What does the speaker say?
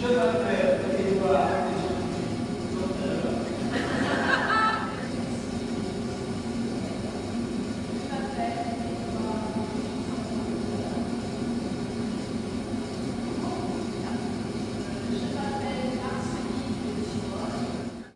Je